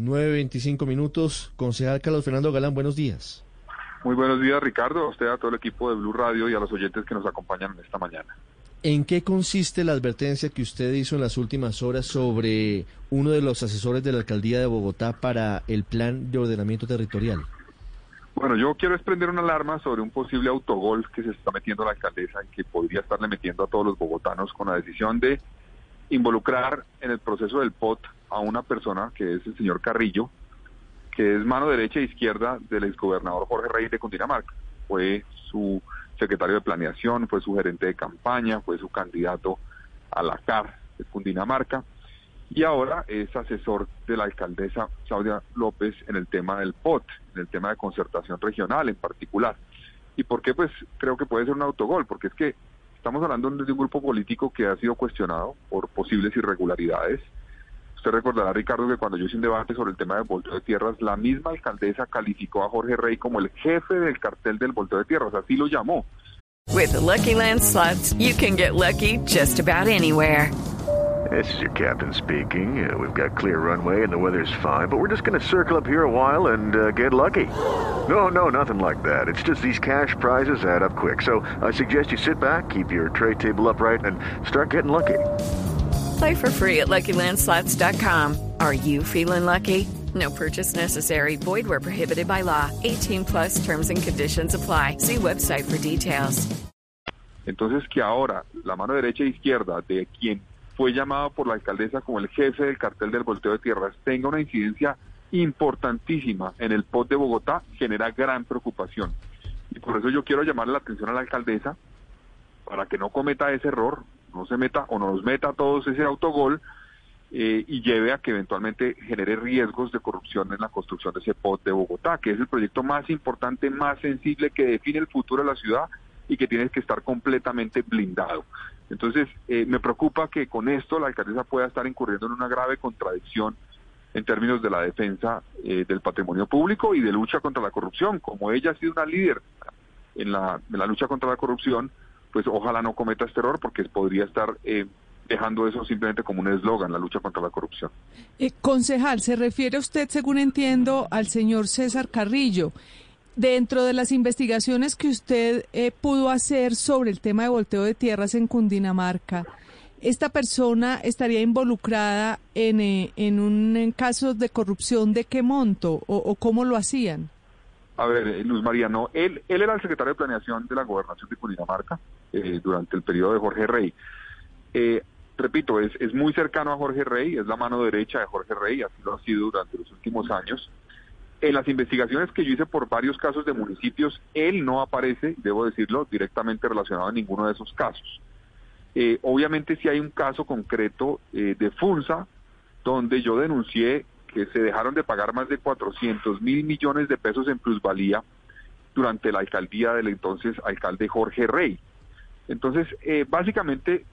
9.25 minutos. Concejal Carlos Fernando Galán, buenos días. Muy buenos días, Ricardo, a usted, a todo el equipo de Blue Radio y a los oyentes que nos acompañan esta mañana. ¿En qué consiste la advertencia que usted hizo en las últimas horas sobre uno de los asesores de la alcaldía de Bogotá para el plan de ordenamiento territorial? Bueno, yo quiero desprender una alarma sobre un posible autogol que se está metiendo la alcaldesa y que podría estarle metiendo a todos los bogotanos con la decisión de involucrar en el proceso del POT a una persona que es el señor Carrillo, que es mano derecha e izquierda del exgobernador Jorge Rey de Cundinamarca. Fue su secretario de planeación, fue su gerente de campaña, fue su candidato a la CAR de Cundinamarca y ahora es asesor de la alcaldesa Claudia López en el tema del POT, en el tema de concertación regional en particular. ¿Y por qué? Pues creo que puede ser un autogol, porque es que estamos hablando de un grupo político que ha sido cuestionado por posibles irregularidades. Usted recordará, Ricardo, que cuando yo hice un debate sobre el tema del volteo de tierras, la misma alcaldesa calificó a Jorge Rey como el jefe del cartel del volteo de tierras, así lo llamó. With the Lucky Land slots, you can get lucky just about anywhere. This is your captain speaking. Uh, we've got clear runway and the weather's fine, but we're just going to circle up here a while and uh, get lucky. No, no, nothing like that. It's just these cash prizes add up quick. So I suggest you sit back, keep your tray table upright, and start getting lucky. Play for free at LuckyLandSlots.com. Are you feeling lucky? No purchase necessary. Void where prohibited by law. 18 plus terms and conditions apply. See website for details. Entonces que ahora la mano derecha e izquierda de quien fue llamado por la alcaldesa como el jefe del cartel del volteo de tierras tenga una incidencia importantísima en el POT de Bogotá genera gran preocupación. Y por eso yo quiero llamar la atención a la alcaldesa para que no cometa ese error, no se meta o no nos meta a todos ese autogol eh, y lleve a que eventualmente genere riesgos de corrupción en la construcción de ese POT de Bogotá, que es el proyecto más importante, más sensible, que define el futuro de la ciudad y que tiene que estar completamente blindado. Entonces, eh, me preocupa que con esto la alcaldesa pueda estar incurriendo en una grave contradicción en términos de la defensa eh, del patrimonio público y de lucha contra la corrupción. Como ella ha sido una líder en la, en la lucha contra la corrupción, pues ojalá no cometa este error porque podría estar eh, dejando eso simplemente como un eslogan, la lucha contra la corrupción. concejal, se refiere usted, según entiendo, al señor César Carrillo. Dentro de las investigaciones que usted eh, pudo hacer sobre el tema de volteo de tierras en Cundinamarca, ¿esta persona estaría involucrada en, eh, en un caso de corrupción de qué monto o, o cómo lo hacían? A ver, eh, Luz Mariano, él, él era el secretario de planeación de la gobernación de Cundinamarca eh, durante el periodo de Jorge Rey. Eh, repito, es, es muy cercano a Jorge Rey, es la mano derecha de Jorge Rey, así lo ha sido durante los últimos años. En las investigaciones que yo hice por varios casos de municipios, él no aparece, debo decirlo, directamente relacionado a ninguno de esos casos. Eh, obviamente si hay un caso concreto eh, de FUNSA, donde yo denuncié que se dejaron de pagar más de 400 mil millones de pesos en plusvalía durante la alcaldía del entonces alcalde Jorge Rey. Entonces, eh, básicamente,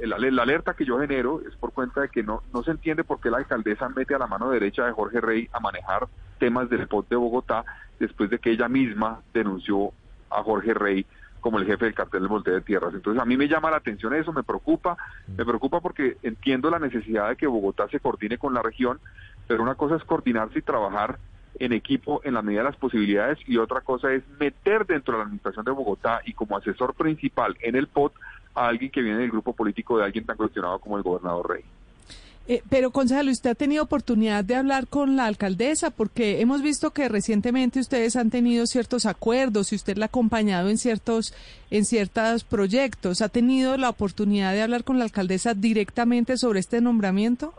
la alerta que yo genero es por cuenta de que no, no se entiende por qué la alcaldesa mete a la mano derecha de Jorge Rey a manejar temas del POT de Bogotá después de que ella misma denunció a Jorge Rey como el jefe del cartel del volteo de tierras. Entonces, a mí me llama la atención eso, me preocupa, me preocupa porque entiendo la necesidad de que Bogotá se coordine con la región, pero una cosa es coordinarse y trabajar en equipo en la medida de las posibilidades y otra cosa es meter dentro de la administración de Bogotá y como asesor principal en el POT a alguien que viene del grupo político de alguien tan cuestionado como el gobernador Rey. Eh, pero, concejal, ¿usted ha tenido oportunidad de hablar con la alcaldesa? Porque hemos visto que recientemente ustedes han tenido ciertos acuerdos y usted la ha acompañado en ciertos, en ciertos proyectos. ¿Ha tenido la oportunidad de hablar con la alcaldesa directamente sobre este nombramiento?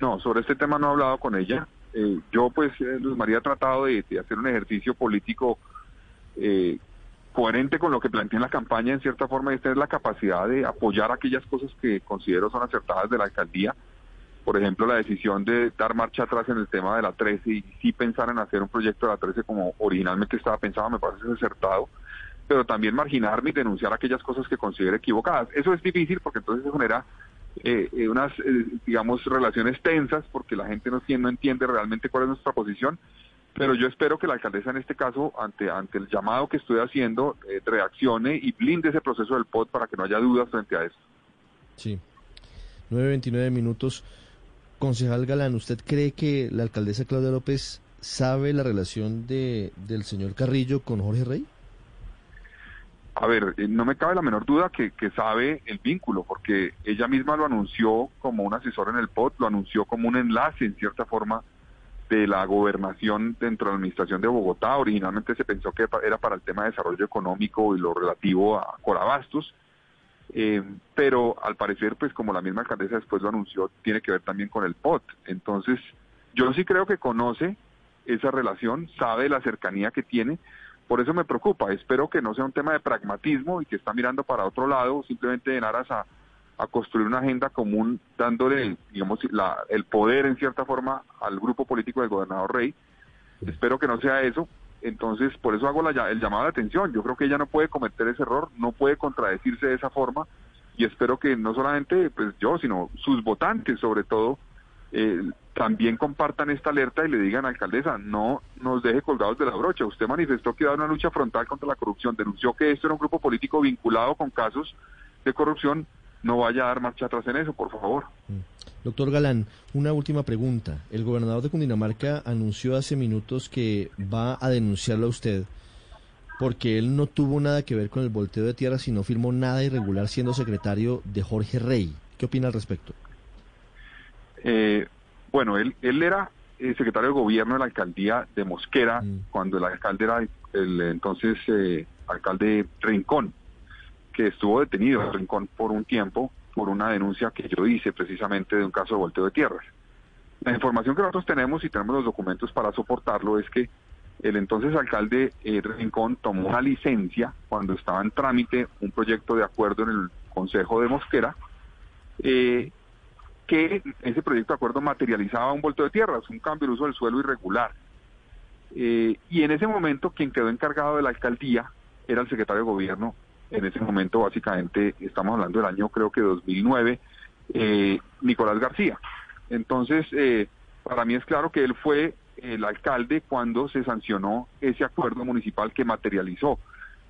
No, sobre este tema no he hablado con ella. Eh, yo, pues, eh, Luz María, ha tratado de, hacer un ejercicio político eh, coherente con lo que planteé en la campaña, en cierta forma, y tener la capacidad de apoyar aquellas cosas que considero son acertadas de la alcaldía. por ejemplo, la decisión de dar marcha atrás en el tema de la 13 y sí pensar en hacer un proyecto de la 13 como originalmente estaba pensado, me parece acertado, pero también marginarme y denunciar aquellas cosas que considere equivocadas. Eso es difícil porque entonces se genera eh, eh, unas, eh, digamos, relaciones tensas porque la gente no, entiende realmente cuál es nuestra posición, pero yo espero que la alcaldesa en este caso, ante, ante el llamado que estoy haciendo, reaccione y blinde ese proceso del POT para que no haya dudas frente a eso. Sí. 9.29 minutos. Concejal Galán, ¿usted cree que la alcaldesa Claudia López sabe la relación de, del señor Carrillo con Jorge Rey? A ver, eh, no me cabe la menor duda que, sabe el vínculo, porque ella misma lo anunció como un asesor en el POT, lo anunció como un enlace en cierta forma de la gobernación dentro de la administración de Bogotá. Originalmente se pensó que era para el tema de desarrollo económico y lo relativo a Corabastos, eh, pero al parecer, pues como la misma alcaldesa después lo anunció, tiene que ver también con el POT. Entonces, yo sí creo que conoce esa relación, sabe la cercanía que tiene, por eso me preocupa. Espero que no sea un tema de pragmatismo y que está mirando para otro lado, simplemente en aras a, construir una agenda común, dándole, digamos, el poder en cierta forma al grupo político del gobernador Rey. Espero que no sea eso, entonces, por eso hago el llamado de atención. Yo creo que ella no puede cometer ese error, no puede contradecirse de esa forma y espero que no solamente pues yo, sino sus votantes sobre todo, eh, también compartan esta alerta y le digan, alcaldesa, no nos deje colgados de la brocha. Usted manifestó que iba a una lucha frontal contra la corrupción, denunció que esto era un grupo político vinculado con casos de corrupción. No vaya a dar marcha atrás en eso, por favor. Mm. Doctor Galán, una última pregunta. El gobernador de Cundinamarca anunció hace minutos que va a denunciarlo a usted porque él no tuvo nada que ver con el volteo de tierra, sino firmó nada irregular siendo secretario de Jorge Rey. ¿Qué opina al respecto? Eh, bueno, él, él era eh, secretario de gobierno de la alcaldía de Mosquera mm. cuando el alcalde era el entonces eh, alcalde Rincón, que estuvo detenido en Rincón por un tiempo por una denuncia que yo hice precisamente de un caso de volteo de tierras. La información que nosotros tenemos y tenemos los documentos para soportarlo es que el entonces alcalde eh, Rincón tomó una licencia cuando estaba en trámite un proyecto de acuerdo en el Consejo de Mosquera, eh, que ese proyecto de acuerdo materializaba un volteo de tierras, un cambio de uso del suelo irregular. Eh, y en ese momento quien quedó encargado de la alcaldía era el secretario de gobierno en ese momento básicamente estamos hablando del año creo que 2009, eh, Nicolás García. Entonces, eh, para mí es claro que él fue el alcalde cuando se sancionó ese acuerdo municipal que materializó.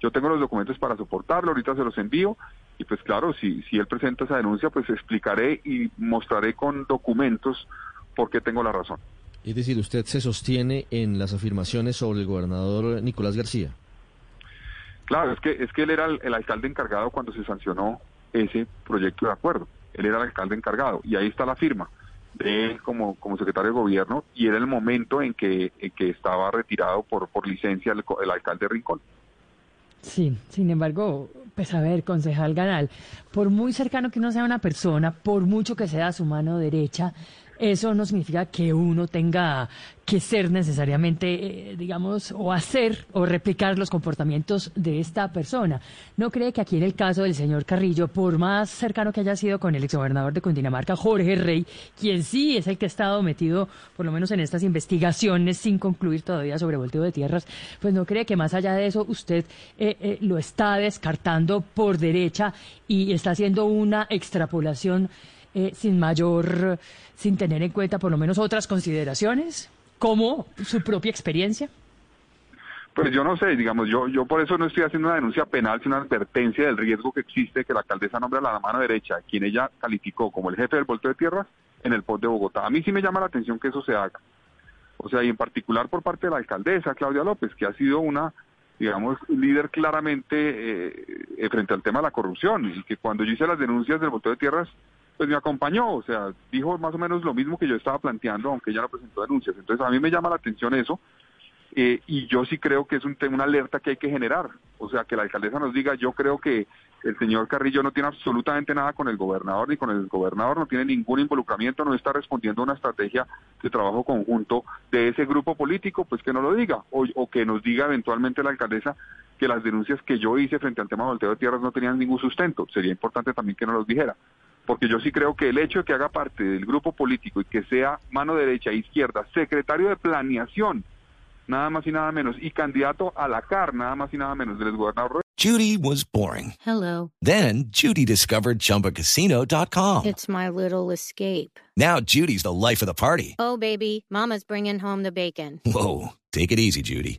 Yo tengo los documentos para soportarlo, ahorita se los envío y pues claro, si, si él presenta esa denuncia, pues explicaré y mostraré con documentos por qué tengo la razón. Es decir, usted se sostiene en las afirmaciones sobre el gobernador Nicolás García. Claro, es que, es que él era el, alcalde encargado cuando se sancionó ese proyecto de acuerdo. Él era el alcalde encargado y ahí está la firma de él como, como secretario de gobierno y era el momento en que, que estaba retirado por, por licencia el, el alcalde Rincón. Sí, sin embargo, pues a ver, concejal Ganal, por muy cercano que uno sea una persona, por mucho que sea su mano derecha, eso no significa que uno tenga que ser necesariamente, eh, digamos, o hacer o replicar los comportamientos de esta persona. ¿No cree que aquí en el caso del señor Carrillo, por más cercano que haya sido con el exgobernador de Cundinamarca, Jorge Rey, quien sí es el que ha estado metido, por lo menos en estas investigaciones, sin concluir todavía sobre volteo de tierras, pues no cree que más allá de eso usted eh, eh, lo está descartando por derecha y está haciendo una extrapolación sin mayor, sin tener en cuenta por lo menos otras consideraciones? como su propia experiencia? Pues yo no sé, digamos, yo yo por eso no estoy haciendo una denuncia penal, sino una advertencia del riesgo que existe que la alcaldesa nombre a la mano derecha, quien ella calificó como el jefe del volteo de tierras, en el POT de Bogotá. A mí sí me llama la atención que eso se haga. O sea, y en particular por parte de la alcaldesa Claudia López, que ha sido una, digamos, líder claramente eh, frente al tema de la corrupción, y que cuando yo hice las denuncias del volteo de tierras, pues me acompañó, o sea, dijo más o menos lo mismo que yo estaba planteando, aunque ella no presentó denuncias. Entonces a mí me llama la atención eso, eh, y yo sí creo que es un, una alerta que hay que generar. O sea, que la alcaldesa nos diga, yo creo que el señor Carrillo no tiene absolutamente nada con el gobernador ni con el gobernador, no tiene ningún involucramiento, no está respondiendo a una estrategia de trabajo conjunto de ese grupo político, pues que no lo diga, o, que nos diga eventualmente la alcaldesa que las denuncias que yo hice frente al tema del volteo de tierras no tenían ningún sustento. Sería importante también que nos los dijera porque yo sí creo que el hecho de que haga parte del grupo político y que sea mano derecha e izquierda, secretario de planeación, nada más y nada menos, y candidato a la CAR, nada más y nada menos, del gobernador. Judy was boring. Hello. Then Judy discovered ChumbaCasino.com. It's my little escape. Now Judy's the life of the party. Oh, baby, mama's bringing home the bacon. Whoa, take it easy, Judy.